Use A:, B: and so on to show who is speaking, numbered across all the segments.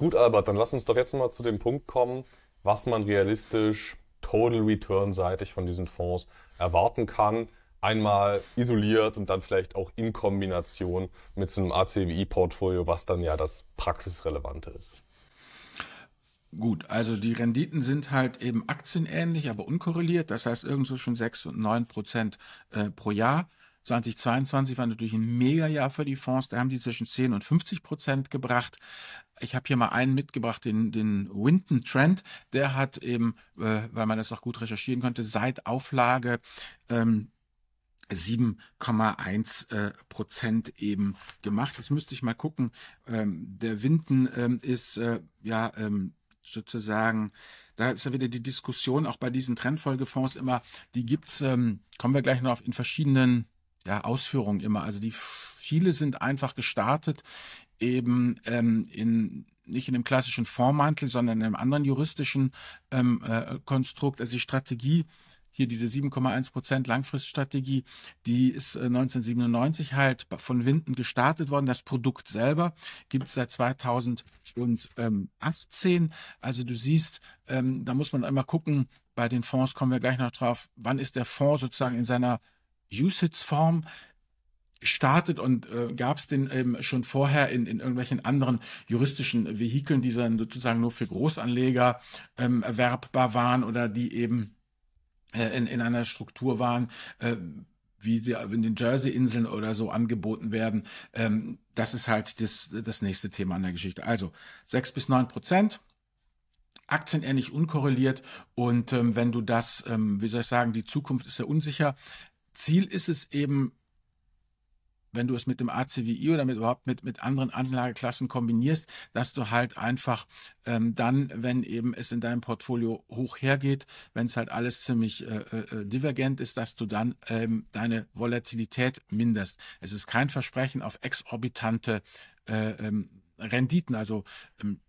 A: Gut, Albert, dann lass uns doch jetzt mal zu dem Punkt kommen, was man realistisch Total Return seitig von diesen Fonds erwarten kann. Einmal isoliert und dann vielleicht auch in Kombination mit so einem ACWI-Portfolio, was dann ja das Praxisrelevante ist.
B: Gut, also die Renditen sind halt eben aktienähnlich, aber unkorreliert. Das heißt irgendwo schon 6 und 9 Prozent äh, pro Jahr. 2022 war natürlich ein Mega-Jahr für die Fonds. Da haben die zwischen 10 und 50 Prozent gebracht. Ich habe hier mal einen mitgebracht, den, den Winton Trend. Der hat eben, äh, weil man das auch gut recherchieren konnte, seit Auflage ähm, 7,1 äh, Prozent eben gemacht. Jetzt müsste ich mal gucken. Ähm, der Winton ähm, ist äh, ja ähm, sozusagen, da ist ja wieder die Diskussion auch bei diesen Trendfolgefonds immer, die gibt's, ähm, kommen wir gleich noch auf in verschiedenen ja, Ausführungen immer. Also die viele sind einfach gestartet eben ähm, in nicht in dem klassischen Fondsmantel, sondern in einem anderen juristischen ähm, äh, Konstrukt. Also die Strategie hier diese 7,1 Prozent Langfriststrategie, die ist 1997 äh, halt von Winden gestartet worden. Das Produkt selber gibt es seit 2018. Also du siehst, ähm, da muss man immer gucken, bei den Fonds kommen wir gleich noch drauf, wann ist der Fonds sozusagen in seiner Usage-Form gestartet und äh, gab es den eben schon vorher in, in irgendwelchen anderen juristischen Vehikeln, die dann sozusagen nur für Großanleger ähm, erwerbbar waren oder die eben äh, in, in einer Struktur waren, äh, wie sie in den Jersey-Inseln oder so angeboten werden. Ähm, das ist halt das, das nächste Thema an der Geschichte. Also sechs bis neun Prozent. Aktienähnlich unkorreliert und ähm, wenn du das, ähm, wie soll ich sagen, die Zukunft ist ja unsicher. Ziel ist es eben, wenn du es mit dem ACWI oder mit überhaupt mit, mit anderen Anlageklassen kombinierst, dass du halt einfach ähm, dann, wenn eben es in deinem Portfolio hoch hergeht, wenn es halt alles ziemlich äh, äh, divergent ist, dass du dann ähm, deine Volatilität minderst. Es ist kein Versprechen auf exorbitante äh, ähm, Renditen. Also ähm,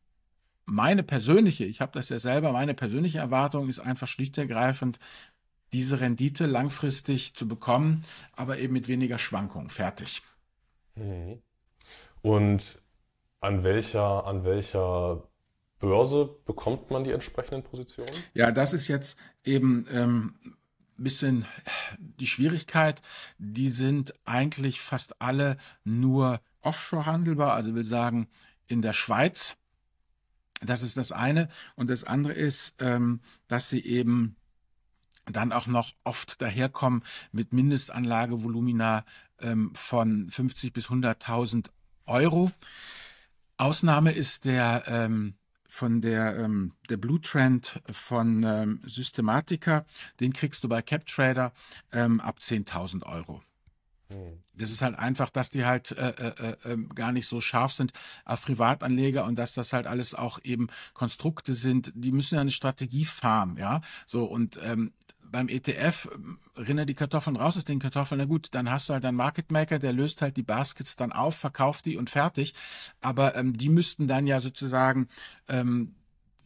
B: meine persönliche, ich habe das ja selber, meine persönliche Erwartung ist einfach schlicht ergreifend, diese Rendite langfristig zu bekommen, aber eben mit weniger Schwankung. Fertig.
A: Mhm. Und an welcher, an welcher Börse bekommt man die entsprechenden Positionen?
B: Ja, das ist jetzt eben ähm, bisschen die Schwierigkeit. Die sind eigentlich fast alle nur offshore handelbar, also will sagen in der Schweiz. Das ist das eine. Und das andere ist, ähm, dass sie eben dann auch noch oft daherkommen mit Mindestanlagevolumina ähm, von 50 bis 100.000 Euro. Ausnahme ist der ähm, von der ähm, der Blue Trend von ähm, Systematica. Den kriegst du bei CapTrader ähm, ab 10.000 Euro. Das ist halt einfach, dass die halt äh, äh, äh, ähm, gar nicht so scharf sind auf Privatanleger und dass das halt alles auch eben Konstrukte sind. Die müssen ja eine Strategie fahren, ja. So und ähm, beim ETF äh, rinne die Kartoffeln raus aus den Kartoffeln, na gut, dann hast du halt einen Market Maker, der löst halt die Baskets dann auf, verkauft die und fertig. Aber ähm, die müssten dann ja sozusagen ähm,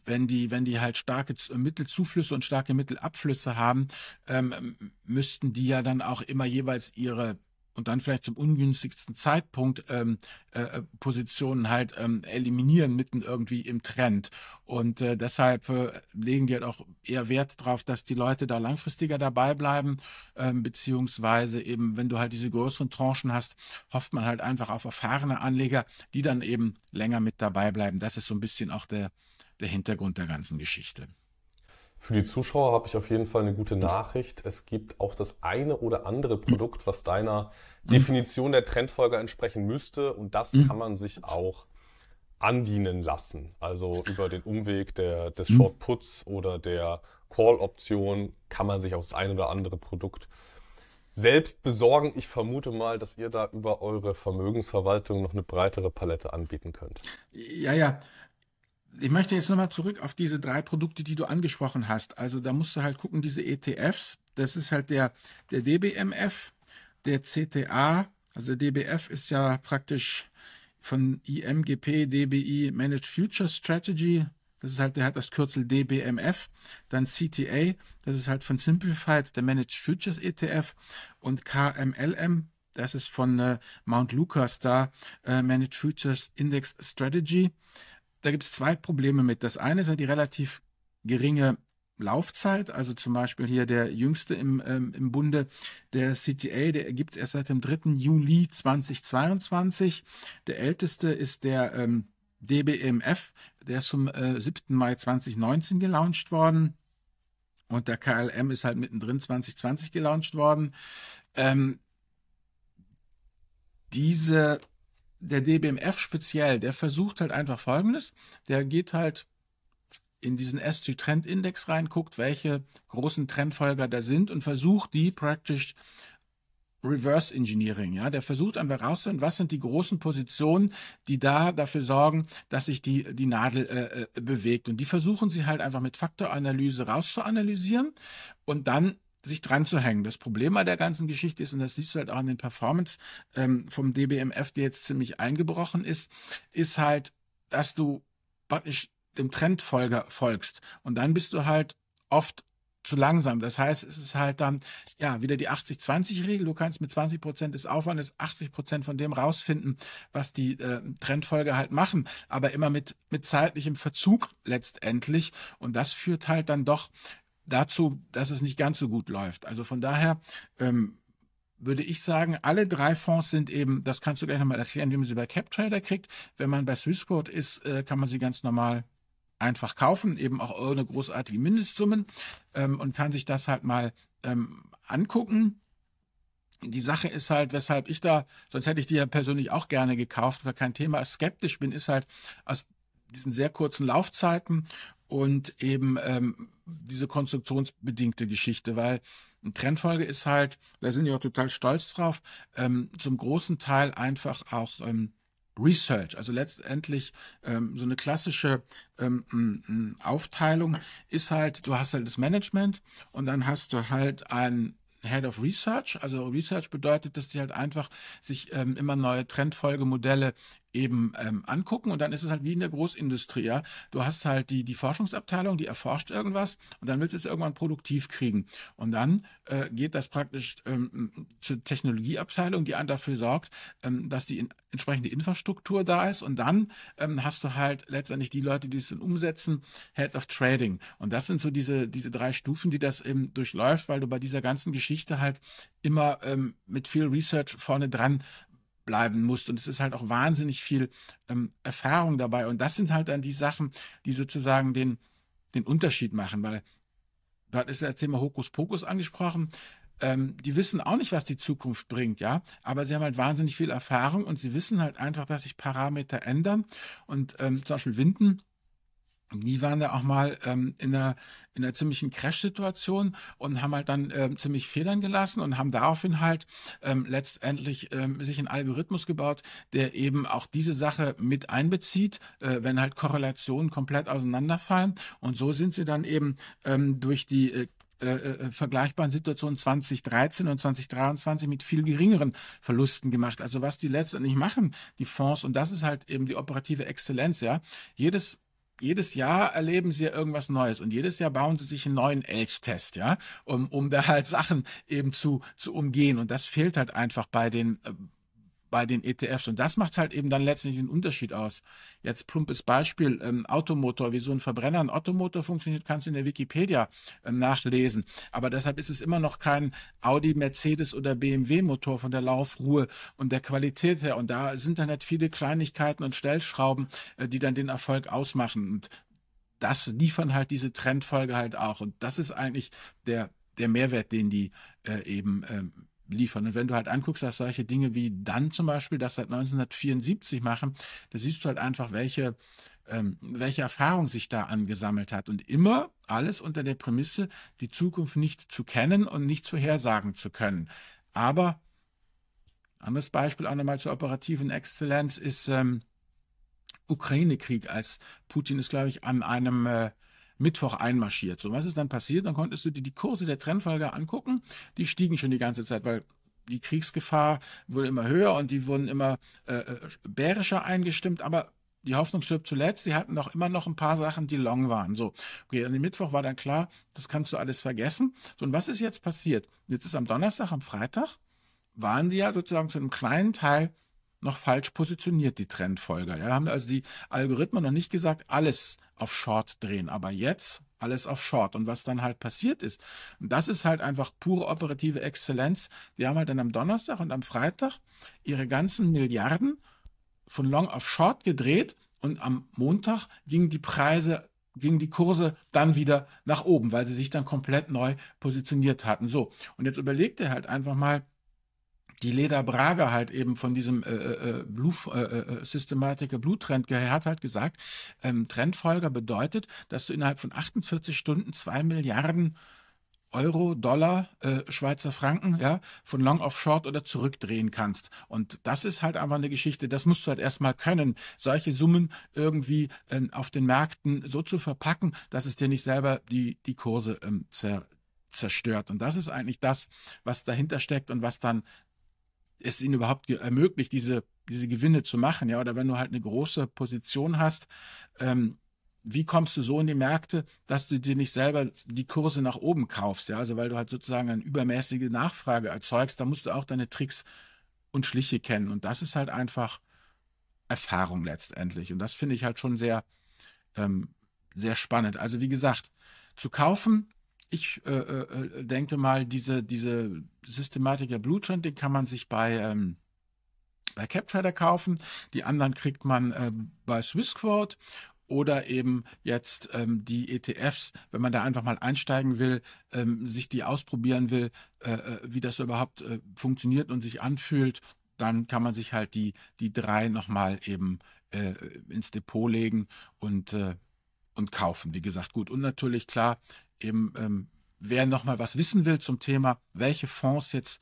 B: wenn die, wenn die halt starke Mittelzuflüsse und starke Mittelabflüsse haben, ähm, müssten die ja dann auch immer jeweils ihre und dann vielleicht zum ungünstigsten Zeitpunkt ähm, äh, äh, Positionen halt ähm, eliminieren mitten irgendwie im Trend. Und äh, deshalb äh, legen die halt auch eher Wert drauf, dass die Leute da langfristiger dabei bleiben, ähm, beziehungsweise eben, wenn du halt diese größeren Tranchen hast, hofft man halt einfach auf erfahrene Anleger, die dann eben länger mit dabei bleiben. Das ist so ein bisschen auch der, der Hintergrund der ganzen Geschichte.
A: Für die Zuschauer habe ich auf jeden Fall eine gute Nachricht. Es gibt auch das eine oder andere Produkt, was deiner Definition der Trendfolger entsprechen müsste. Und das mhm. kann man sich auch andienen lassen. Also über den Umweg der, des mhm. Short Puts oder der Call-Option kann man sich auch das ein oder andere Produkt selbst besorgen. Ich vermute mal, dass ihr da über eure Vermögensverwaltung noch eine breitere Palette anbieten könnt.
B: Ja, ja ich möchte jetzt nochmal zurück auf diese drei Produkte, die du angesprochen hast. Also da musst du halt gucken, diese ETFs, das ist halt der, der DBMF, der CTA, also der DBF ist ja praktisch von IMGP, DBI Managed Future Strategy. Das ist halt, der hat das Kürzel DBMF. Dann CTA, das ist halt von Simplified, der Managed Futures ETF. Und KMLM, das ist von äh, Mount Lucas da, äh, Managed Futures Index Strategy. Da gibt es zwei Probleme mit. Das eine ja die relativ geringe Laufzeit, also zum Beispiel hier der jüngste im, ähm, im Bunde, der CTA, der gibt es erst seit dem 3. Juli 2022. Der älteste ist der ähm, DBMF, der ist zum äh, 7. Mai 2019 gelauncht worden. Und der KLM ist halt mittendrin 2020 gelauncht worden. Ähm, diese, der DBMF speziell, der versucht halt einfach Folgendes. Der geht halt in diesen SG Trend Index rein, guckt, welche großen Trendfolger da sind und versucht die praktisch Reverse Engineering, ja, der versucht einfach rauszufinden, was sind die großen Positionen, die da dafür sorgen, dass sich die, die Nadel äh, äh, bewegt. Und die versuchen sie halt einfach mit Faktoranalyse rauszuanalysieren und dann sich dran zu hängen. Das Problem bei der ganzen Geschichte ist, und das siehst du halt auch an den Performance ähm, vom DBMF, der jetzt ziemlich eingebrochen ist, ist halt, dass du praktisch dem Trendfolger folgst. Und dann bist du halt oft zu langsam. Das heißt, es ist halt dann, ja, wieder die 80-20-Regel. Du kannst mit 20 Prozent des Aufwandes 80 Prozent von dem rausfinden, was die äh, Trendfolger halt machen, aber immer mit, mit zeitlichem Verzug letztendlich. Und das führt halt dann doch dazu, dass es nicht ganz so gut läuft. Also von daher, ähm, würde ich sagen, alle drei Fonds sind eben, das kannst du gleich nochmal erklären, wie man sie bei CapTrader kriegt. Wenn man bei Swissquote ist, äh, kann man sie ganz normal einfach kaufen, eben auch ohne großartige Mindestsummen ähm, und kann sich das halt mal ähm, angucken. Die Sache ist halt, weshalb ich da, sonst hätte ich die ja persönlich auch gerne gekauft, weil kein Thema skeptisch bin, ist halt aus diesen sehr kurzen Laufzeiten und eben ähm, diese konstruktionsbedingte Geschichte, weil eine Trendfolge ist halt, da sind wir auch total stolz drauf, ähm, zum großen Teil einfach auch ähm, Research, also letztendlich ähm, so eine klassische ähm, Aufteilung ist halt, du hast halt das Management und dann hast du halt ein Head of Research. Also Research bedeutet, dass die halt einfach sich ähm, immer neue Trendfolgemodelle eben ähm, angucken und dann ist es halt wie in der Großindustrie. Ja? Du hast halt die, die Forschungsabteilung, die erforscht irgendwas und dann willst du es irgendwann produktiv kriegen. Und dann äh, geht das praktisch ähm, zur Technologieabteilung, die einen dafür sorgt, ähm, dass die in, entsprechende Infrastruktur da ist und dann ähm, hast du halt letztendlich die Leute, die es dann umsetzen, Head of Trading. Und das sind so diese, diese drei Stufen, die das eben durchläuft, weil du bei dieser ganzen Geschichte halt immer ähm, mit viel Research vorne dran bleiben musst. Und es ist halt auch wahnsinnig viel ähm, Erfahrung dabei. Und das sind halt dann die Sachen, die sozusagen den, den Unterschied machen, weil du hattest ja das Thema Hokuspokus angesprochen. Ähm, die wissen auch nicht, was die Zukunft bringt, ja, aber sie haben halt wahnsinnig viel Erfahrung und sie wissen halt einfach, dass sich Parameter ändern. Und ähm, zum Beispiel Winden die waren da auch mal ähm, in, einer, in einer ziemlichen Crash-Situation und haben halt dann ähm, ziemlich federn gelassen und haben daraufhin halt ähm, letztendlich ähm, sich einen Algorithmus gebaut, der eben auch diese Sache mit einbezieht, äh, wenn halt Korrelationen komplett auseinanderfallen. Und so sind sie dann eben ähm, durch die äh, äh, äh vergleichbaren Situationen 2013 und 2023 mit viel geringeren Verlusten gemacht. Also was die letztendlich machen, die Fonds, und das ist halt eben die operative Exzellenz, ja. Jedes jedes Jahr erleben sie ja irgendwas Neues und jedes Jahr bauen sie sich einen neuen Elchtest, ja, um, um da halt Sachen eben zu, zu umgehen. Und das fehlt halt einfach bei den, äh, bei den ETFs. Und das macht halt eben dann letztendlich den Unterschied aus. Jetzt plumpes Beispiel, ähm, Automotor, wie so ein Verbrenner, ein Automotor funktioniert, kannst du in der Wikipedia ähm, nachlesen. Aber deshalb ist es immer noch kein Audi, Mercedes oder BMW-Motor von der Laufruhe und der Qualität her. Und da sind dann halt viele Kleinigkeiten und Stellschrauben, äh, die dann den Erfolg ausmachen. Und das liefern halt diese Trendfolge halt auch. Und das ist eigentlich der, der Mehrwert, den die äh, eben ähm, liefern. Und wenn du halt anguckst, dass solche Dinge wie dann zum Beispiel das seit 1974 machen, da siehst du halt einfach, welche, ähm, welche Erfahrung sich da angesammelt hat. Und immer alles unter der Prämisse, die Zukunft nicht zu kennen und nicht vorhersagen zu können. Aber anderes Beispiel auch nochmal zur operativen Exzellenz ist ähm, Ukraine-Krieg, als Putin ist, glaube ich, an einem äh, Mittwoch einmarschiert. So, was ist dann passiert? Dann konntest du dir die Kurse der Trendfolger angucken. Die stiegen schon die ganze Zeit, weil die Kriegsgefahr wurde immer höher und die wurden immer äh, äh bärischer eingestimmt, aber die Hoffnung stirbt zuletzt. Sie hatten noch immer noch ein paar Sachen, die long waren. So, okay, an dem Mittwoch war dann klar, das kannst du alles vergessen. So, und was ist jetzt passiert? Jetzt ist am Donnerstag, am Freitag, waren die ja sozusagen zu einem kleinen Teil noch falsch positioniert, die Trendfolger. Ja, haben also die Algorithmen noch nicht gesagt, alles auf Short drehen, aber jetzt alles auf Short. Und was dann halt passiert ist, und das ist halt einfach pure operative Exzellenz. Die haben halt dann am Donnerstag und am Freitag ihre ganzen Milliarden von Long auf Short gedreht und am Montag gingen die Preise gingen die Kurse dann wieder nach oben, weil sie sich dann komplett neu positioniert hatten. So, und jetzt überlegt er halt einfach mal, die Leda Braga halt eben von diesem äh, äh, äh Blue, äh, äh, Systematiker Bluttrend hat halt gesagt, ähm, Trendfolger bedeutet, dass du innerhalb von 48 Stunden zwei Milliarden Euro, Dollar, äh, Schweizer Franken, ja, von Long auf Short oder zurückdrehen kannst. Und das ist halt einfach eine Geschichte, das musst du halt erstmal können, solche Summen irgendwie äh, auf den Märkten so zu verpacken, dass es dir nicht selber die, die Kurse ähm, zer, zerstört. Und das ist eigentlich das, was dahinter steckt und was dann es ihnen überhaupt ermöglicht, diese, diese Gewinne zu machen, ja, oder wenn du halt eine große Position hast, ähm, wie kommst du so in die Märkte, dass du dir nicht selber die Kurse nach oben kaufst, ja, also weil du halt sozusagen eine übermäßige Nachfrage erzeugst, da musst du auch deine Tricks und Schliche kennen. Und das ist halt einfach Erfahrung letztendlich. Und das finde ich halt schon sehr, ähm, sehr spannend. Also wie gesagt, zu kaufen ich äh, äh, denke mal, diese, diese Systematik der Blutschritt, den kann man sich bei, ähm, bei CapTrader kaufen. Die anderen kriegt man äh, bei Swissquote oder eben jetzt ähm, die ETFs, wenn man da einfach mal einsteigen will, ähm, sich die ausprobieren will, äh, äh, wie das überhaupt äh, funktioniert und sich anfühlt, dann kann man sich halt die, die drei nochmal eben äh, ins Depot legen und, äh, und kaufen. Wie gesagt, gut. Und natürlich klar, eben, ähm, wer noch mal was wissen will zum Thema, welche Fonds jetzt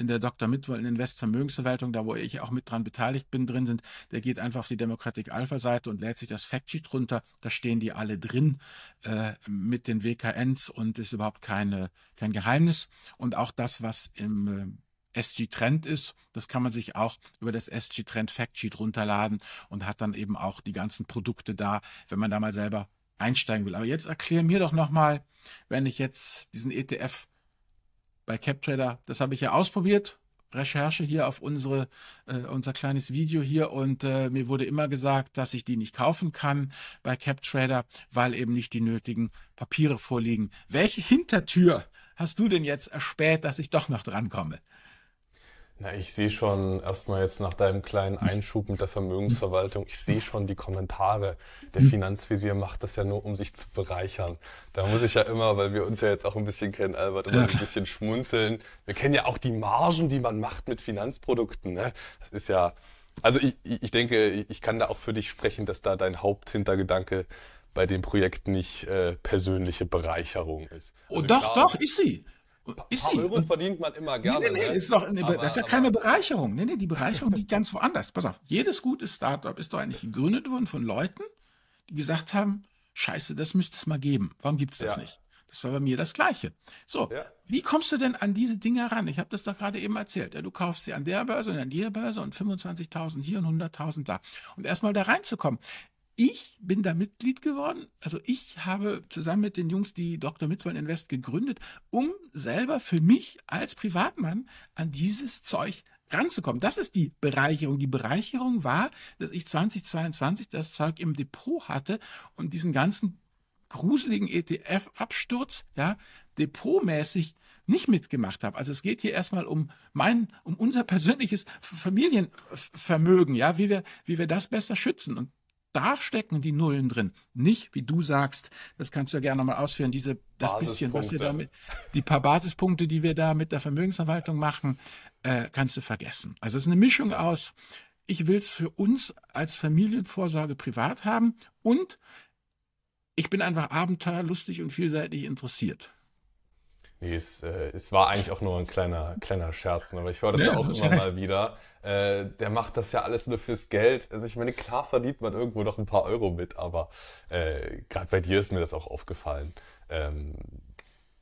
B: in der Dr. Mitwoll Invest Vermögensverwaltung, da wo ich auch mit dran beteiligt bin, drin sind, der geht einfach auf die Democratic Alpha Seite und lädt sich das Factsheet runter. Da stehen die alle drin äh, mit den WKNs und ist überhaupt keine, kein Geheimnis. Und auch das, was im äh, SG Trend ist, das kann man sich auch über das SG Trend Factsheet runterladen und hat dann eben auch die ganzen Produkte da, wenn man da mal selber einsteigen will. Aber jetzt erklär mir doch nochmal, wenn ich jetzt diesen ETF bei CapTrader, das habe ich ja ausprobiert, Recherche hier auf unsere, äh, unser kleines Video hier und äh, mir wurde immer gesagt, dass ich die nicht kaufen kann bei CapTrader, weil eben nicht die nötigen Papiere vorliegen. Welche Hintertür hast du denn jetzt erspäht, dass ich doch noch drankomme?
A: Na, ich sehe schon erstmal jetzt nach deinem kleinen Einschub mit der Vermögensverwaltung, ich sehe schon die Kommentare. Der Finanzvisier macht das ja nur, um sich zu bereichern. Da muss ich ja immer, weil wir uns ja jetzt auch ein bisschen kennen, Albert, immer ein bisschen schmunzeln. Wir kennen ja auch die Margen, die man macht mit Finanzprodukten. Ne? Das ist ja, also ich, ich denke, ich kann da auch für dich sprechen, dass da dein Haupthintergedanke bei dem Projekt nicht äh, persönliche Bereicherung ist.
B: Oh, also oh, doch, klar, doch, ist sie.
A: Ist paar Euro verdient man immer gerne. Nee,
B: nee, nee, ne? ist doch, nee, aber, das ist ja keine Bereicherung. Nee, nee, die Bereicherung liegt ganz woanders. Pass auf, jedes gute Startup ist doch eigentlich gegründet worden von Leuten, die gesagt haben, scheiße, das müsste es mal geben. Warum gibt es das ja. nicht? Das war bei mir das Gleiche. So, ja. wie kommst du denn an diese Dinge ran? Ich habe das doch gerade eben erzählt. Ja, du kaufst sie an der Börse und an der Börse und 25.000 hier und 100.000 da. Und erstmal da reinzukommen ich bin da Mitglied geworden. Also ich habe zusammen mit den Jungs die Dr. Mitwoll Invest gegründet, um selber für mich als Privatmann an dieses Zeug ranzukommen. Das ist die Bereicherung. Die Bereicherung war, dass ich 2022 das Zeug im Depot hatte und diesen ganzen gruseligen ETF-Absturz, ja, depotmäßig nicht mitgemacht habe. Also es geht hier erstmal um mein, um unser persönliches Familienvermögen, ja, wie wir, wie wir das besser schützen. Und da stecken die Nullen drin. Nicht, wie du sagst, das kannst du ja gerne nochmal ausführen, diese, das bisschen, was wir damit, die paar Basispunkte, die wir da mit der Vermögensverwaltung machen, äh, kannst du vergessen. Also es ist eine Mischung aus, ich will es für uns als Familienvorsorge privat haben und ich bin einfach abenteuerlustig und vielseitig interessiert.
A: Nee, es, äh, es war eigentlich auch nur ein kleiner, kleiner Scherz, aber ich höre das ja, ja auch immer mal wieder. Äh, der macht das ja alles nur fürs Geld. Also ich meine, klar verdient man irgendwo noch ein paar Euro mit, aber äh, gerade bei dir ist mir das auch aufgefallen. Ähm,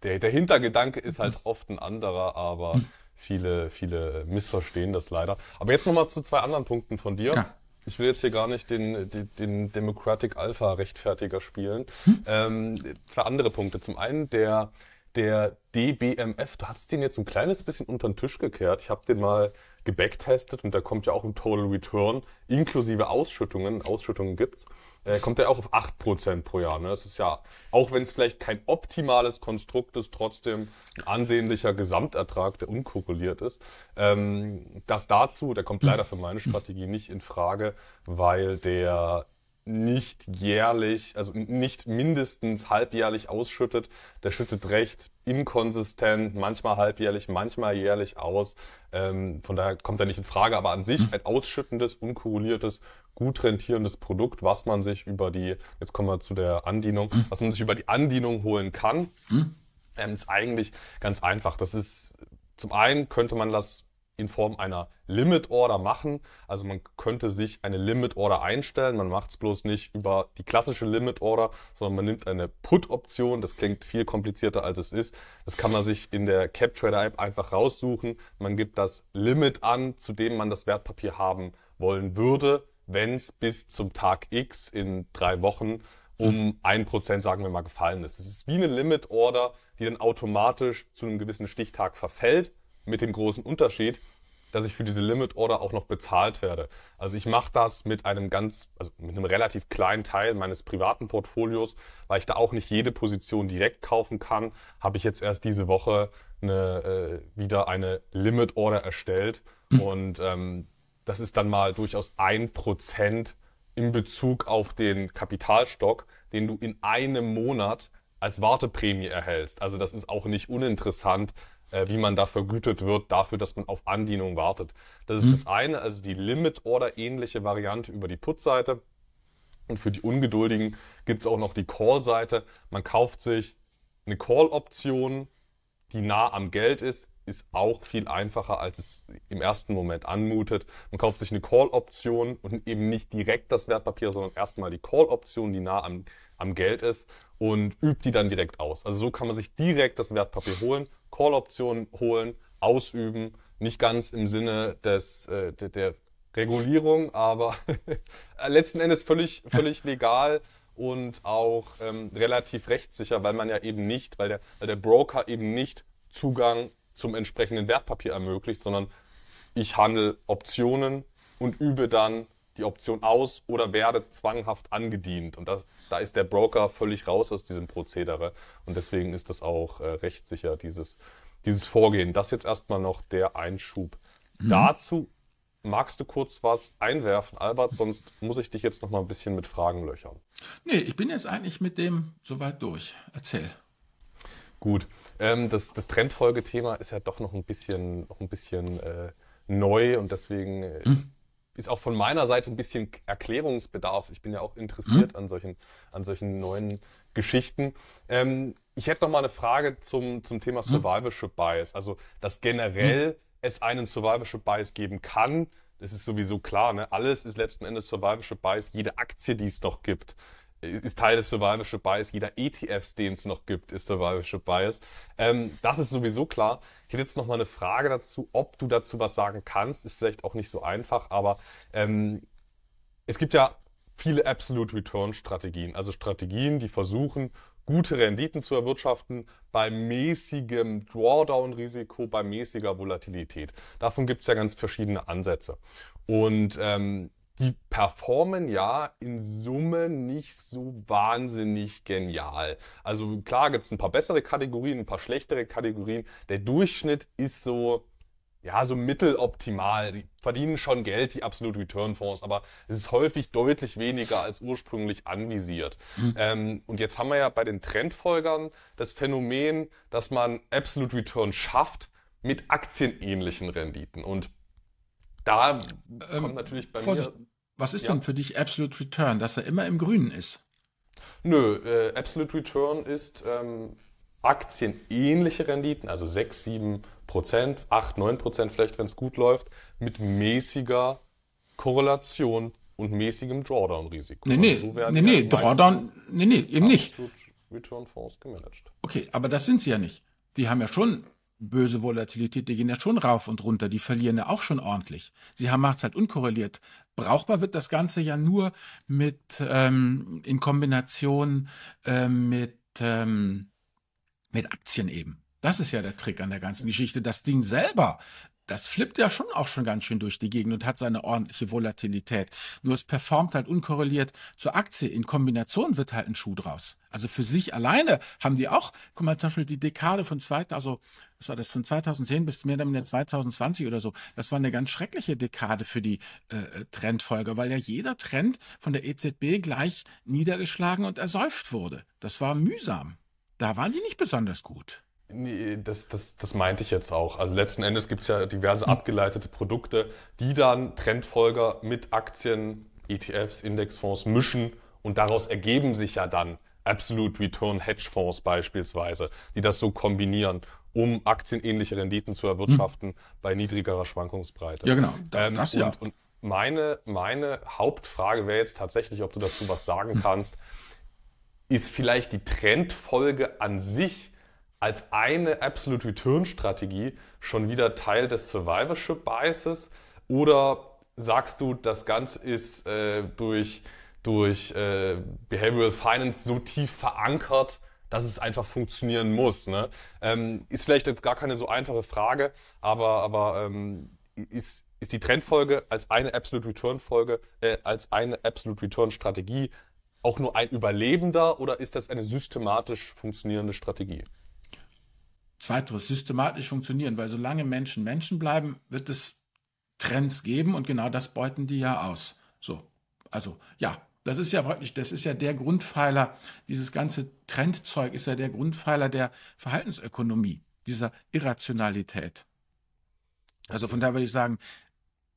A: der, der Hintergedanke ist halt oft ein anderer, aber hm. viele, viele missverstehen das leider. Aber jetzt nochmal zu zwei anderen Punkten von dir. Ja. Ich will jetzt hier gar nicht den, den, den Democratic Alpha Rechtfertiger spielen. Hm? Ähm, zwei andere Punkte. Zum einen der der DBMF, du hast den jetzt ein kleines bisschen unter den Tisch gekehrt. Ich habe den mal gebacktestet und der kommt ja auch im Total Return, inklusive Ausschüttungen, Ausschüttungen gibt's, äh, kommt er auch auf 8% pro Jahr. Ne? Das ist ja, auch wenn es vielleicht kein optimales Konstrukt ist, trotzdem ein ansehnlicher Gesamtertrag, der unkorreliert ist. Ähm, das dazu, der kommt leider für meine Strategie nicht in Frage, weil der nicht jährlich, also nicht mindestens halbjährlich ausschüttet. Der schüttet recht inkonsistent, manchmal halbjährlich, manchmal jährlich aus. Ähm, von daher kommt er nicht in Frage, aber an sich ein ausschüttendes, unkorreliertes, gut rentierendes Produkt, was man sich über die, jetzt kommen wir zu der Andienung, was man sich über die Andienung holen kann, ähm, ist eigentlich ganz einfach. Das ist, zum einen könnte man das in Form einer Limit Order machen. Also man könnte sich eine Limit Order einstellen. Man macht es bloß nicht über die klassische Limit Order, sondern man nimmt eine Put-Option. Das klingt viel komplizierter als es ist. Das kann man sich in der CapTrader App einfach raussuchen. Man gibt das Limit an, zu dem man das Wertpapier haben wollen würde, wenn es bis zum Tag X in drei Wochen um ein Prozent, sagen wir mal, gefallen ist. Das ist wie eine Limit Order, die dann automatisch zu einem gewissen Stichtag verfällt mit dem großen Unterschied, dass ich für diese Limit Order auch noch bezahlt werde. Also ich mache das mit einem ganz, also mit einem relativ kleinen Teil meines privaten Portfolios, weil ich da auch nicht jede Position direkt kaufen kann, habe ich jetzt erst diese Woche eine, äh, wieder eine Limit Order erstellt mhm. und ähm, das ist dann mal durchaus ein Prozent in Bezug auf den Kapitalstock, den du in einem Monat als Warteprämie erhältst. Also das ist auch nicht uninteressant, äh, wie man da vergütet wird dafür, dass man auf Andienung wartet. Das ist mhm. das eine, also die Limit-Order-ähnliche Variante über die Put-Seite. Und für die Ungeduldigen gibt es auch noch die Call-Seite. Man kauft sich eine Call-Option, die nah am Geld ist, ist auch viel einfacher, als es im ersten Moment anmutet. Man kauft sich eine Call-Option und eben nicht direkt das Wertpapier, sondern erstmal die Call-Option, die nah am, am Geld ist und übt die dann direkt aus. Also so kann man sich direkt das Wertpapier holen Call-Option holen, ausüben. Nicht ganz im Sinne des, äh, der, der Regulierung, aber letzten Endes völlig, völlig legal und auch ähm, relativ rechtssicher, weil man ja eben nicht, weil der, weil der Broker eben nicht Zugang zum entsprechenden Wertpapier ermöglicht, sondern ich handle Optionen und übe dann die Option aus oder werde zwanghaft angedient. Und das, da ist der Broker völlig raus aus diesem Prozedere. Und deswegen ist das auch äh, rechtssicher, dieses, dieses Vorgehen. Das jetzt erstmal noch der Einschub. Mhm. Dazu magst du kurz was einwerfen, Albert, sonst muss ich dich jetzt noch mal ein bisschen mit Fragen löchern.
B: Nee, ich bin jetzt eigentlich mit dem soweit durch. Erzähl.
A: Gut. Ähm, das, das Trendfolgethema ist ja doch noch ein bisschen, noch ein bisschen äh, neu und deswegen äh, hm ist auch von meiner Seite ein bisschen Erklärungsbedarf. Ich bin ja auch interessiert mhm. an solchen, an solchen neuen Geschichten. Ähm, ich hätte noch mal eine Frage zum, zum Thema hm? Survivorship Bias. Also, dass generell mhm. es einen Survivorship Bias geben kann, das ist sowieso klar. Ne? Alles ist letzten Endes Survivorship Bias. Jede Aktie, die es noch gibt, ist Teil des Survivorship Bias. Jeder ETFs, den es noch gibt, ist Survivorship Bias. Ähm, das ist sowieso klar. Ich hätte jetzt noch mal eine Frage dazu, ob du dazu was sagen kannst. Ist vielleicht auch nicht so einfach, aber ähm, es gibt ja viele Absolute Return Strategien, also Strategien, die versuchen, gute Renditen zu erwirtschaften bei mäßigem Drawdown-Risiko, bei mäßiger Volatilität. Davon gibt es ja ganz verschiedene Ansätze. Und ähm, die performen ja in Summe nicht so wahnsinnig genial. Also klar gibt es ein paar bessere Kategorien, ein paar schlechtere Kategorien. Der Durchschnitt ist so, ja, so mitteloptimal. Die verdienen schon Geld, die Absolute Return Fonds, aber es ist häufig deutlich weniger als ursprünglich anvisiert. Mhm. Ähm, und jetzt haben wir ja bei den Trendfolgern das Phänomen, dass man Absolute Return schafft mit aktienähnlichen Renditen. Und da ähm, kommt natürlich bei Vorsicht, mir.
B: Was ist ja. denn für dich Absolute Return, dass er immer im Grünen ist?
A: Nö, äh, Absolute Return ist ähm, aktienähnliche Renditen, also 6, 7 Prozent, 8, 9 Prozent vielleicht, wenn es gut läuft, mit mäßiger Korrelation und mäßigem Drawdown-Risiko.
B: Nee, nee, so nee, nee, Drawdown, nee, nee, eben nicht.
A: Return Fonds gemanagt.
B: Okay, aber das sind sie ja nicht. Die haben ja schon böse Volatilität, die gehen ja schon rauf und runter, die verlieren ja auch schon ordentlich. Sie haben macht's halt unkorreliert. Brauchbar wird das Ganze ja nur mit ähm, in Kombination äh, mit ähm, mit Aktien eben. Das ist ja der Trick an der ganzen Geschichte. Das Ding selber das flippt ja schon auch schon ganz schön durch die Gegend und hat seine ordentliche Volatilität. Nur es performt halt unkorreliert zur Aktie. In Kombination wird halt ein Schuh draus. Also für sich alleine haben die auch, guck mal, zum Beispiel die Dekade von 2000, also, was war das, von 2010 bis mehr oder weniger 2020 oder so. Das war eine ganz schreckliche Dekade für die äh, Trendfolger, weil ja jeder Trend von der EZB gleich niedergeschlagen und ersäuft wurde. Das war mühsam. Da waren die nicht besonders gut.
A: Nee, das, das, das meinte ich jetzt auch. Also letzten Endes gibt es ja diverse hm. abgeleitete Produkte, die dann Trendfolger mit Aktien, ETFs, Indexfonds mischen und daraus ergeben sich ja dann Absolute Return Hedgefonds beispielsweise, die das so kombinieren, um aktienähnliche Renditen zu erwirtschaften hm. bei niedrigerer Schwankungsbreite.
B: Ja, genau.
A: Ähm, das, ja. Und, und meine, meine Hauptfrage wäre jetzt tatsächlich, ob du dazu was sagen hm. kannst. Ist vielleicht die Trendfolge an sich als eine Absolute Return Strategie schon wieder Teil des Survivorship Biases? Oder sagst du, das Ganze ist äh, durch, durch äh, Behavioral Finance so tief verankert, dass es einfach funktionieren muss? Ne? Ähm, ist vielleicht jetzt gar keine so einfache Frage, aber, aber ähm, ist, ist die Trendfolge als eine Absolute Return Folge, äh, als eine Absolute Return Strategie auch nur ein Überlebender oder ist das eine systematisch funktionierende Strategie?
B: Zweiteres, systematisch funktionieren, weil solange Menschen Menschen bleiben, wird es Trends geben und genau das beuten die ja aus. So, also ja, das ist ja praktisch, das ist ja der Grundpfeiler, dieses ganze Trendzeug ist ja der Grundpfeiler der Verhaltensökonomie, dieser Irrationalität. Also von daher würde ich sagen,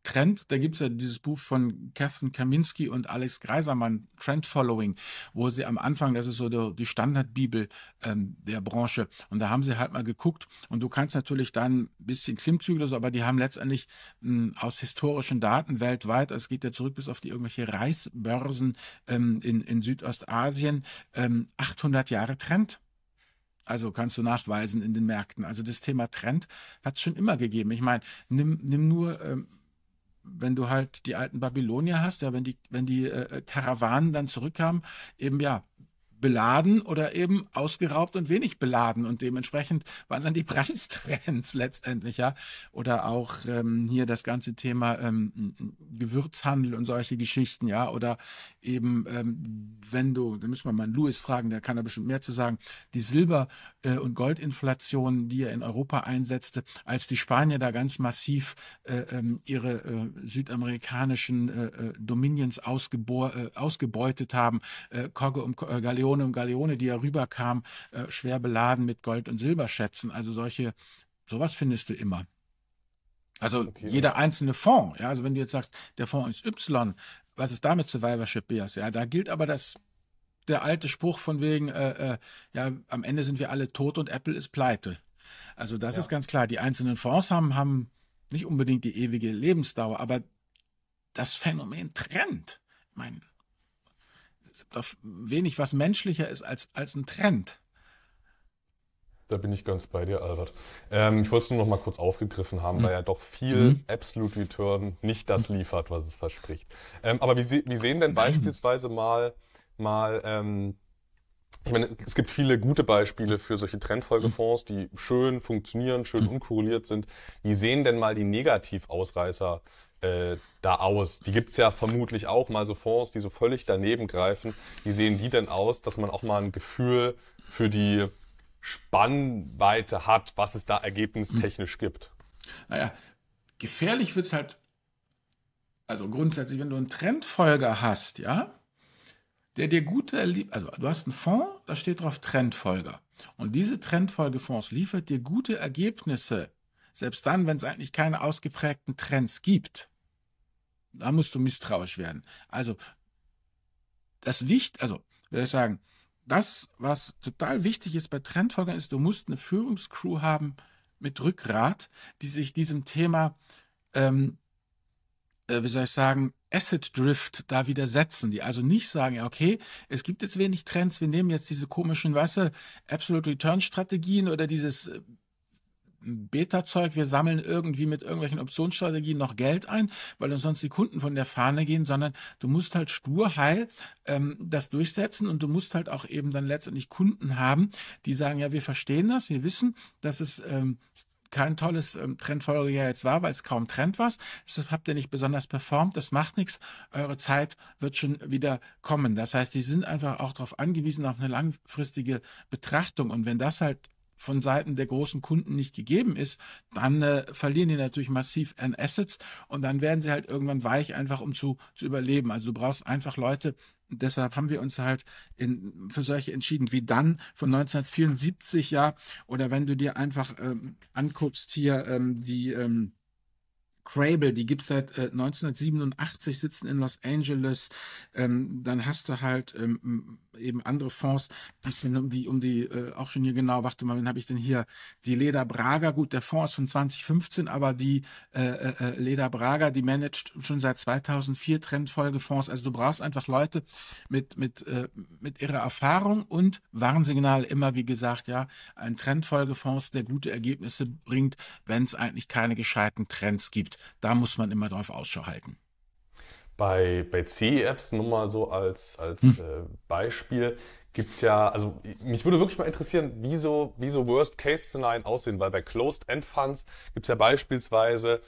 B: Trend, da gibt es ja dieses Buch von Catherine Kaminski und Alex Greisermann, Trend Following, wo sie am Anfang, das ist so die, Standardbibel ähm, der Branche, und da haben sie halt mal geguckt und du kannst natürlich dann ein bisschen Klimmzüge, so, aber die haben letztendlich mh, hm, aus historischen Daten weltweit, es geht ja zurück bis auf die irgendwelche Reisbörsen ähm, in, in Südostasien, ähm, 800 Jahre Trend. Also kannst du nachweisen in den Märkten. Also das Thema Trend hat es schon immer gegeben. Ich meine, nimm, nimm nur ähm, wenn du halt die alten Babylonier hast, ja, wenn die, wenn die äh, äh Karawanen dann zurückkamen, eben ja, beladen oder eben ausgeraubt und wenig beladen. Und dementsprechend waren dann die Preistrends letztendlich, ja. Oder auch ähm, hier das ganze Thema ähm, Gewürzhandel und solche Geschichten, ja. Oder eben, ähm, wenn du, da müssen wir mal Louis fragen, der kann da bestimmt mehr zu sagen, die Silber- äh, und Goldinflation, die er in Europa einsetzte, als die Spanier da ganz massiv äh, ähm, ihre äh, südamerikanischen äh, äh Dominions äh, ausgebeutet haben, äh, Kogge und äh, Galeone Galeone und Galeone, die ja rüberkamen, äh, schwer beladen mit Gold- und Silberschätzen. Also solche, sowas findest du immer. Also okay, jeder einzelne Fonds, ja, also wenn du jetzt sagst, der Fonds ist Y, was ist damit Survivorship Bias? Ja, da gilt aber das der alte Spruch von wegen, äh, äh, ja, am Ende sind wir alle tot und Apple ist pleite. Also das ja. ist ganz klar. Die einzelnen Fonds haben, haben nicht unbedingt die ewige Lebensdauer, aber das Phänomen Trend. Ich meine, doch wenig, was menschlicher ist als, als ein Trend.
A: Da bin ich ganz bei dir, Albert. Ähm, ich wollte es nur noch mal kurz aufgegriffen haben, mhm. weil ja doch viel mhm. Absolute Return nicht das liefert, was es verspricht. Ähm, aber wie, wie, sehen denn beispielsweise mal, mal ähm, ich meine, es gibt viele gute Beispiele für solche Trendfolgefonds, die schön funktionieren, schön mhm. unkorreliert sind. Wie sehen denn mal die Negativausreißer äh, da aus? Die gibt's ja vermutlich auch mal so Fonds, die so völlig daneben greifen. Wie sehen die denn aus, dass man auch mal ein Gefühl für die Spannweite hat, was es da ergebnistechnisch gibt?
B: Naja, gefährlich wird's halt, also grundsätzlich, wenn du einen Trendfolger hast, ja, der dir gute, also du hast einen Fonds, da steht drauf Trendfolger. Und diese Trendfolgefonds liefert dir gute Ergebnisse, selbst dann, wenn es eigentlich keine ausgeprägten Trends gibt. Da musst du misstrauisch werden. Also, das Wicht, also, würde ich sagen, das, was total wichtig ist bei Trendfolgern, ist, du musst eine Führungscrew haben mit Rückgrat, die sich diesem Thema, ähm, äh, wie soll ich sagen, Asset Drift da widersetzen, die also nicht sagen, ja, okay, es gibt jetzt wenig Trends, wir nehmen jetzt diese komischen, weißt Absolute Return Strategien oder dieses äh, Beta-Zeug, wir sammeln irgendwie mit irgendwelchen Optionsstrategien noch Geld ein, weil uns sonst die Kunden von der Fahne gehen, sondern du musst halt stur heil ähm, das durchsetzen und du musst halt auch eben dann letztendlich Kunden haben, die sagen, ja, wir verstehen das, wir wissen, dass es ähm, kein tolles ähm, Trendfolgejahr jetzt war, weil es kaum Trend war. Deshalb habt ihr nicht besonders performt. Das macht nichts. Eure Zeit wird schon wieder kommen. Das heißt, die sind einfach auch darauf angewiesen, auf eine langfristige Betrachtung. Und wenn das halt von Seiten der großen Kunden nicht gegeben ist, dann äh, verlieren die natürlich massiv an Assets und dann werden sie halt irgendwann weich, einfach um zu, zu überleben. Also du brauchst einfach Leute, deshalb haben wir uns halt in, für solche entschieden, wie dann von 1974, ja, oder wenn du dir einfach ähm, anguckst hier ähm, die ähm, Crable, die gibt es seit äh, 1987, sitzen in Los Angeles. Ähm, dann hast du halt ähm, eben andere Fonds, die sind um die, um die, äh, auch schon hier genau, warte mal, wen habe ich denn hier? Die Leda Braga, gut, der Fonds ist von 2015, aber die äh, äh, äh, Leda Braga, die managt schon seit 2004 Trendfolgefonds. Also du brauchst einfach Leute mit, mit, äh, mit ihrer Erfahrung und Warnsignal immer, wie gesagt, ja, ein Trendfolgefonds, der gute Ergebnisse bringt, wenn es eigentlich keine gescheiten Trends gibt. Da muss man immer drauf Ausschau halten.
A: Bei, bei CEFs, nur mal so als, als hm. äh, Beispiel, gibt es ja, also mich würde wirklich mal interessieren, wie so, wie so Worst-Case-Szenarien aussehen, weil bei Closed-End-Funds gibt es ja beispielsweise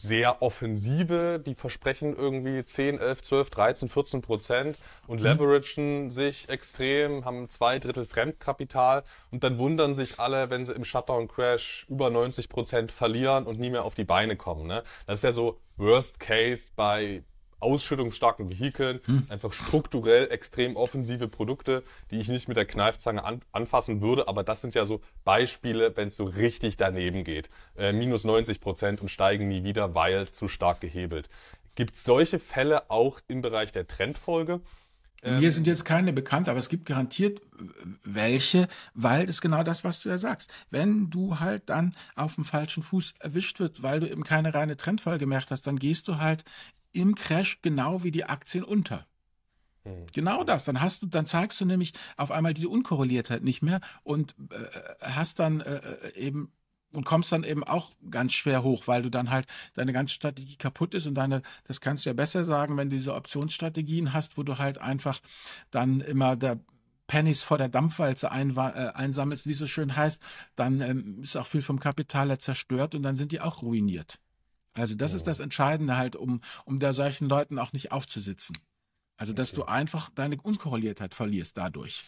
A: sehr offensive, die versprechen irgendwie 10, 11, 12, 13, 14 Prozent und mhm. leveragen sich extrem, haben zwei Drittel Fremdkapital und dann wundern sich alle, wenn sie im Shutdown-Crash über 90 Prozent verlieren und nie mehr auf die Beine kommen. Ne? Das ist ja so Worst Case bei ausschüttungsstarken Vehikeln, hm. einfach strukturell extrem offensive Produkte, die ich nicht mit der Kneifzange an, anfassen würde. Aber das sind ja so Beispiele, wenn es so richtig daneben geht. Äh, minus 90 Prozent und steigen nie wieder, weil zu stark gehebelt. Gibt es solche Fälle auch im Bereich der Trendfolge?
B: Mir ähm, sind jetzt keine bekannt, aber es gibt garantiert welche, weil das genau das, was du ja sagst. Wenn du halt dann auf dem falschen Fuß erwischt wird, weil du eben keine reine Trendfolge gemacht hast, dann gehst du halt im Crash genau wie die Aktien unter. Hm. Genau das. Dann hast du, dann zeigst du nämlich auf einmal diese Unkorreliertheit nicht mehr und äh, hast dann äh, äh, eben und kommst dann eben auch ganz schwer hoch, weil du dann halt deine ganze Strategie kaputt ist und deine, das kannst du ja besser sagen, wenn du diese Optionsstrategien hast, wo du halt einfach dann immer der Pennies vor der Dampfwalze ein, äh, einsammelst, wie es so schön heißt, dann ähm, ist auch viel vom Kapital zerstört und dann sind die auch ruiniert. Also das ja. ist das Entscheidende halt, um, um da solchen Leuten auch nicht aufzusitzen. Also dass okay. du einfach deine Unkorreliertheit verlierst dadurch.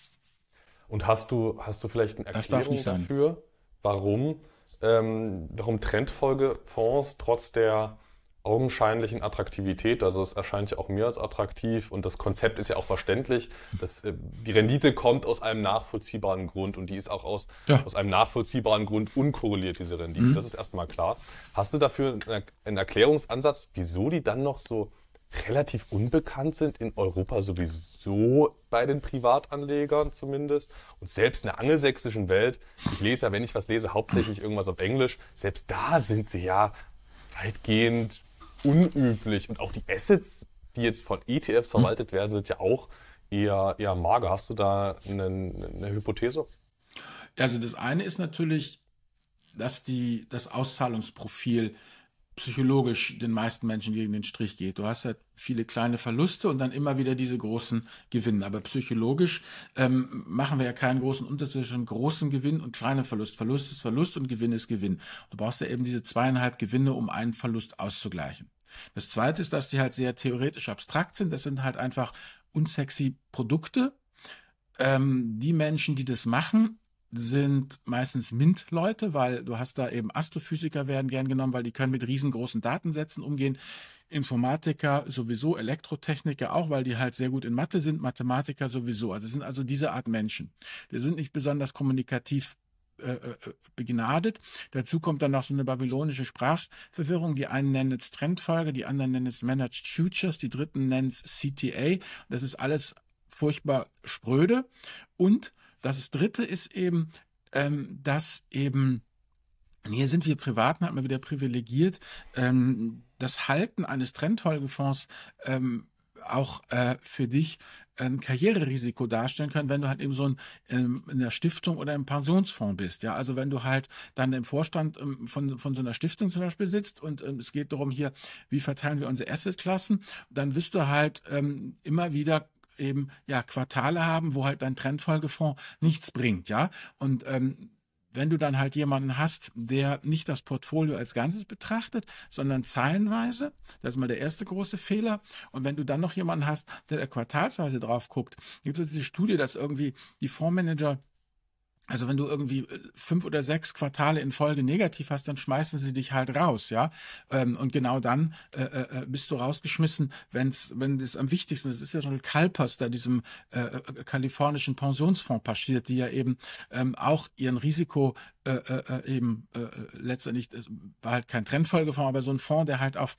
A: Und hast du, hast du vielleicht eine Erklärung dafür, warum, ähm, warum Trendfolgefonds trotz der augenscheinlichen Attraktivität. Also es erscheint ja auch mir als attraktiv und das Konzept ist ja auch verständlich. Das, äh, die Rendite kommt aus einem nachvollziehbaren Grund und die ist auch aus, ja. aus einem nachvollziehbaren Grund unkorreliert, diese Rendite. Mhm. Das ist erstmal klar. Hast du dafür einen Erklärungsansatz, wieso die dann noch so relativ unbekannt sind in Europa sowieso bei den Privatanlegern zumindest und selbst in der angelsächsischen Welt, ich lese ja, wenn ich was lese, hauptsächlich irgendwas auf Englisch, selbst da sind sie ja weitgehend unüblich. Und auch die Assets, die jetzt von ETFs hm. verwaltet werden, sind ja auch eher, eher mager. Hast du da eine, eine Hypothese?
B: Also das eine ist natürlich, dass die, das Auszahlungsprofil psychologisch den meisten Menschen gegen den Strich geht. Du hast halt viele kleine Verluste und dann immer wieder diese großen Gewinne. Aber psychologisch ähm, machen wir ja keinen großen Unterschied zwischen großen Gewinn und kleinem Verlust. Verlust ist Verlust und Gewinn ist Gewinn. Du brauchst ja eben diese zweieinhalb Gewinne, um einen Verlust auszugleichen. Das zweite ist, dass die halt sehr theoretisch abstrakt sind. Das sind halt einfach unsexy Produkte. Ähm, die Menschen, die das machen, sind meistens MINT-Leute, weil du hast da eben Astrophysiker werden gern genommen, weil die können mit riesengroßen Datensätzen umgehen. Informatiker sowieso, Elektrotechniker auch, weil die halt sehr gut in Mathe sind, Mathematiker sowieso. Also sind also diese Art Menschen. Die sind nicht besonders kommunikativ äh, äh, begnadet. Dazu kommt dann noch so eine babylonische Sprachverwirrung. Die einen nennen es Trendfolge, die anderen nennen es Managed Futures, die dritten nennen es CTA. Das ist alles furchtbar spröde. Und das dritte ist eben, ähm, dass eben, hier sind wir Privaten, hat man wieder privilegiert, ähm, das Halten eines Trendfolgefonds ähm, auch äh, für dich ein Karriererisiko darstellen können, wenn du halt eben so ein, ähm, in der Stiftung oder im Pensionsfonds bist. Ja, also wenn du halt dann im Vorstand ähm, von, von so einer Stiftung zum Beispiel sitzt und ähm, es geht darum hier, wie verteilen wir unsere Assetklassen, dann wirst du halt ähm, immer wieder eben ja Quartale haben, wo halt dein Trendfolgefonds nichts bringt, ja. Und ähm, wenn du dann halt jemanden hast, der nicht das Portfolio als Ganzes betrachtet, sondern zeilenweise, das ist mal der erste große Fehler. Und wenn du dann noch jemanden hast, der quartalsweise drauf guckt, gibt es diese Studie, dass irgendwie die Fondsmanager also wenn du irgendwie äh, fünf oder sechs Quartale in Folge negativ hast, dann schmeißen sie dich halt raus, ja. Ähm, und genau dann äh, äh, bist du rausgeschmissen, wenn's, wenn es am wichtigsten ist. Es ist ja schon Kalpers, da diesem kalifornischen Pensionsfonds passiert, die ja eben ähm, auch ihren Risiko eben äh, letztendlich war halt kein Trendfolgefonds, aber so ein Fonds, der halt auf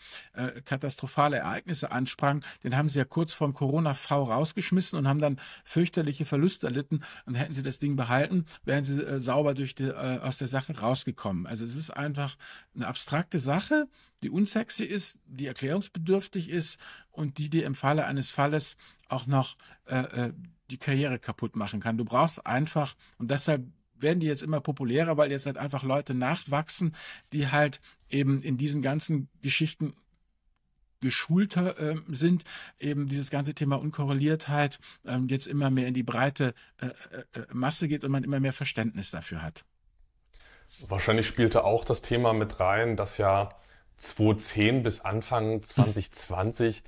B: katastrophale Ereignisse ansprang, den haben sie ja kurz vorm Corona-V rausgeschmissen und haben dann fürchterliche Verluste erlitten. Und hätten sie das Ding behalten, wären sie äh, sauber durch die, äh, aus der Sache rausgekommen. Also es ist einfach eine abstrakte Sache, die unsexy ist, die erklärungsbedürftig ist und die dir im Falle eines Falles auch noch äh, die Karriere kaputt machen kann. Du brauchst einfach, und deshalb werden die jetzt immer populärer, weil jetzt halt einfach Leute nachwachsen, die halt eben in diesen ganzen Geschichten geschulter äh, sind, eben dieses ganze Thema Unkorreliertheit äh, jetzt immer mehr in die breite äh, äh, äh, Masse geht und man immer mehr Verständnis dafür hat.
A: Wahrscheinlich spielte auch das Thema mit rein, dass ja 2010 bis Anfang 2020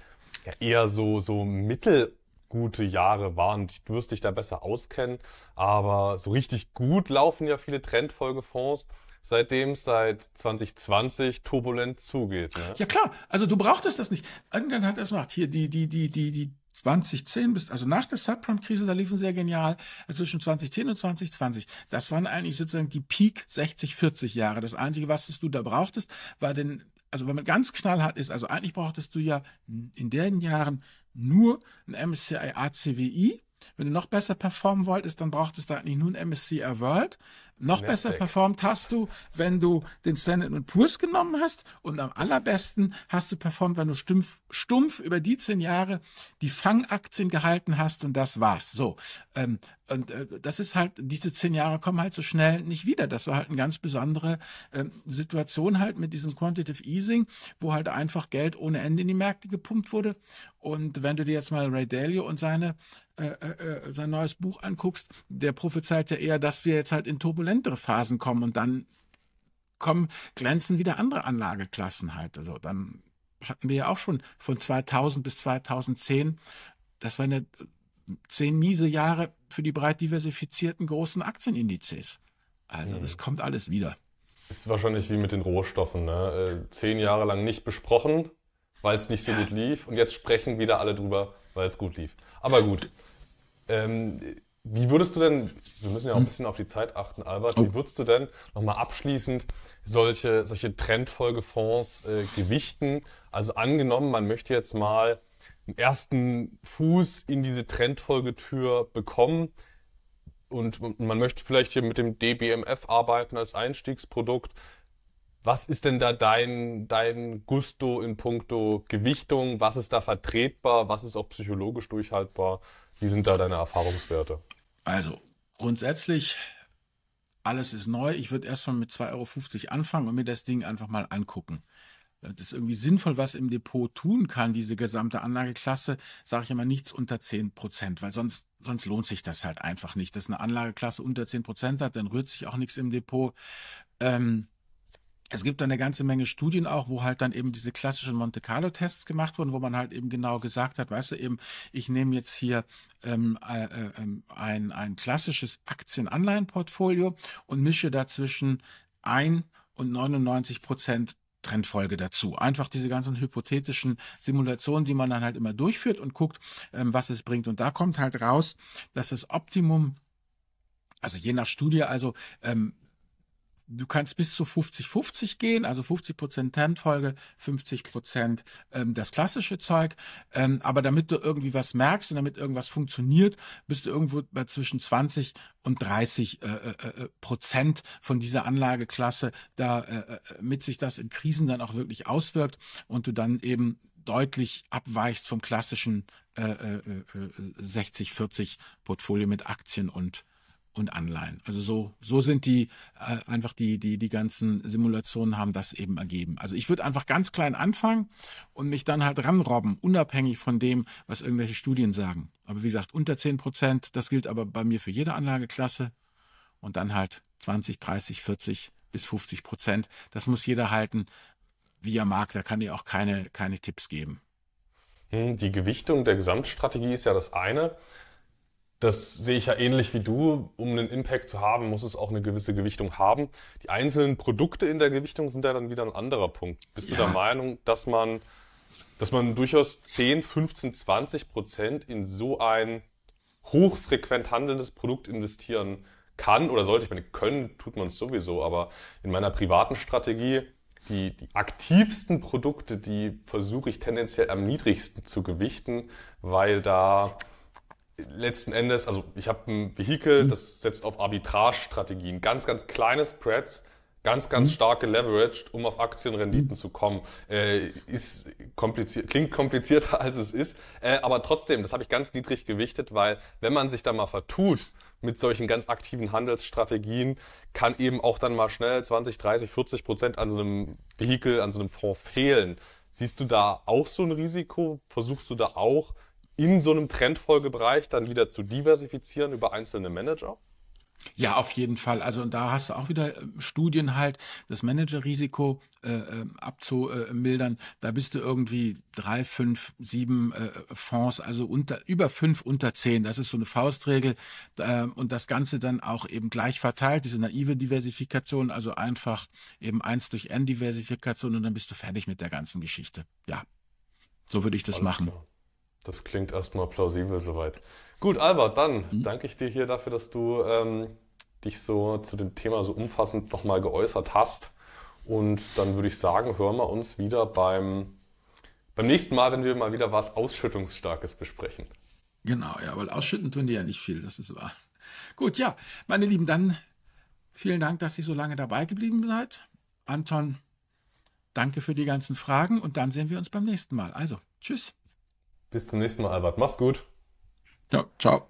A: ja eher so, so mittel gute Jahre waren. Du wirst dich da besser auskennen, aber so richtig gut laufen ja viele Trendfolgefonds seitdem es seit 2020 turbulent zugeht. Ne?
B: Ja klar, also du brauchtest das nicht. Irgendwann hat es gemacht. Hier die, die, die, die, die 2010 bis, also nach der Subprime-Krise, da liefen sehr genial, also zwischen 2010 und 2020. Das waren eigentlich sozusagen die Peak 60, 40 Jahre. Das Einzige, was du da brauchtest, war den, also wenn man ganz knallhart ist, also eigentlich brauchtest du ja in den Jahren nur ein MSCI ACWI. Wenn du noch besser performen wolltest, dann brauchtest du eigentlich nur ein MSCI World. Noch Nasdaq. besser performt hast du, wenn du den Standard Poor's genommen hast. Und am allerbesten hast du performt, wenn du stumpf, stumpf über die zehn Jahre die Fangaktien gehalten hast und das war's. So. Ähm, und äh, das ist halt, diese zehn Jahre kommen halt so schnell nicht wieder. Das war halt eine ganz besondere äh, Situation halt mit diesem Quantitative Easing, wo halt einfach Geld ohne Ende in die Märkte gepumpt wurde. Und wenn du dir jetzt mal Ray Dalio und seine, äh, äh, äh sein neues Buch anguckst, der prophezeit ja eher, dass wir jetzt halt in Turbulenz turbulentere Phasen kommen und dann kommen, glänzen wieder andere Anlageklassen halt. Also dann hatten wir ja auch schon von 2000 bis 2010, das waren ja zehn miese Jahre für die breit diversifizierten großen Aktienindizes. Also das mhm. kommt alles wieder.
A: Ist wahrscheinlich wie mit den Rohstoffen. Ne? Äh, zehn Jahre lang nicht besprochen, weil es nicht so ja. gut lief. Und jetzt sprechen wieder alle drüber, weil es gut lief. Aber gut. Ähm, wie würdest du denn, wir müssen ja auch ein hm. bisschen auf die Zeit achten, Albert, wie oh. würdest du denn nochmal abschließend solche, solche Trendfolgefonds äh, gewichten? Also angenommen, man möchte jetzt mal einen ersten Fuß in diese Trendfolgetür bekommen und man möchte vielleicht hier mit dem DBMF arbeiten als Einstiegsprodukt. Was ist denn da dein, dein Gusto in puncto Gewichtung? Was ist da vertretbar? Was ist auch psychologisch durchhaltbar? Wie sind da deine Erfahrungswerte?
B: Also grundsätzlich, alles ist neu. Ich würde erstmal mit 2,50 Euro anfangen und mir das Ding einfach mal angucken. Das ist irgendwie sinnvoll, was im Depot tun kann, diese gesamte Anlageklasse, sage ich immer nichts unter 10 Prozent, weil sonst, sonst lohnt sich das halt einfach nicht. Dass eine Anlageklasse unter 10 Prozent hat, dann rührt sich auch nichts im Depot. Ähm, es gibt dann eine ganze Menge Studien auch, wo halt dann eben diese klassischen Monte Carlo Tests gemacht wurden, wo man halt eben genau gesagt hat, weißt du eben, ich nehme jetzt hier ähm, äh, äh, ähm, ein, ein klassisches Aktien-Anleihen-Portfolio und mische dazwischen ein und 99 Prozent Trendfolge dazu. Einfach diese ganzen hypothetischen Simulationen, die man dann halt immer durchführt und guckt, ähm, was es bringt. Und da kommt halt raus, dass das Optimum also je nach Studie, also ähm, du kannst bis zu 50-50 gehen, also 50 Prozent Trendfolge, 50 Prozent ähm, das klassische Zeug. Ähm, aber damit du irgendwie was merkst und damit irgendwas funktioniert, bist du irgendwo bei zwischen 20 und 30 äh, äh, äh, Prozent von dieser Anlageklasse, da äh, äh, mit sich das in Krisen dann auch wirklich auswirkt und du dann eben deutlich abweichst vom klassischen äh, äh, 60-40 äh, Portfolio mit Aktien und und Anleihen. Also so, so sind die äh, einfach die, die, die ganzen Simulationen haben das eben ergeben. Also ich würde einfach ganz klein anfangen und mich dann halt ranrobben, unabhängig von dem, was irgendwelche Studien sagen. Aber wie gesagt, unter 10 Prozent, das gilt aber bei mir für jede Anlageklasse und dann halt 20, 30, 40 bis 50 Prozent. Das muss jeder halten, wie er mag. Da kann ich auch keine, keine Tipps geben.
A: Hm, die Gewichtung der Gesamtstrategie ist ja das eine. Das sehe ich ja ähnlich wie du. Um einen Impact zu haben, muss es auch eine gewisse Gewichtung haben. Die einzelnen Produkte in der Gewichtung sind ja dann wieder ein anderer Punkt. Bist ja. du der Meinung, dass man, dass man durchaus 10, 15, 20 Prozent in so ein hochfrequent handelndes Produkt investieren kann oder sollte? Ich meine, können tut man es sowieso, aber in meiner privaten Strategie die, die aktivsten Produkte, die versuche ich tendenziell am niedrigsten zu gewichten, weil da letzten Endes, also ich habe ein Vehikel, mhm. das setzt auf Arbitrage-Strategien, ganz, ganz kleine Spreads, ganz, ganz mhm. stark geleveraged, um auf Aktienrenditen mhm. zu kommen. Äh, ist kompliziert, klingt komplizierter als es ist, äh, aber trotzdem, das habe ich ganz niedrig gewichtet, weil wenn man sich da mal vertut mit solchen ganz aktiven Handelsstrategien, kann eben auch dann mal schnell 20, 30, 40 Prozent an so einem Vehikel, an so einem Fonds fehlen. Siehst du da auch so ein Risiko? Versuchst du da auch in so einem Trendfolgebereich dann wieder zu diversifizieren über einzelne Manager?
B: Ja, auf jeden Fall. Also da hast du auch wieder äh, Studien halt, das Managerrisiko äh, äh, abzumildern. Da bist du irgendwie drei, fünf, sieben äh, Fonds, also unter über fünf unter zehn. Das ist so eine Faustregel. Äh, und das Ganze dann auch eben gleich verteilt, diese naive Diversifikation, also einfach eben eins durch N-Diversifikation und dann bist du fertig mit der ganzen Geschichte. Ja, so würde ich das Alles machen. Klar.
A: Das klingt erstmal plausibel soweit. Gut, Albert, dann mhm. danke ich dir hier dafür, dass du ähm, dich so zu dem Thema so umfassend nochmal geäußert hast. Und dann würde ich sagen, hören wir uns wieder beim, beim nächsten Mal, wenn wir mal wieder was Ausschüttungsstarkes besprechen.
B: Genau, ja, weil ausschütten tun die ja nicht viel, das ist wahr. Gut, ja, meine Lieben, dann vielen Dank, dass ihr so lange dabei geblieben seid. Anton, danke für die ganzen Fragen und dann sehen wir uns beim nächsten Mal. Also, tschüss.
A: Bis zum nächsten Mal, Albert. Mach's gut.
B: Ja, ciao.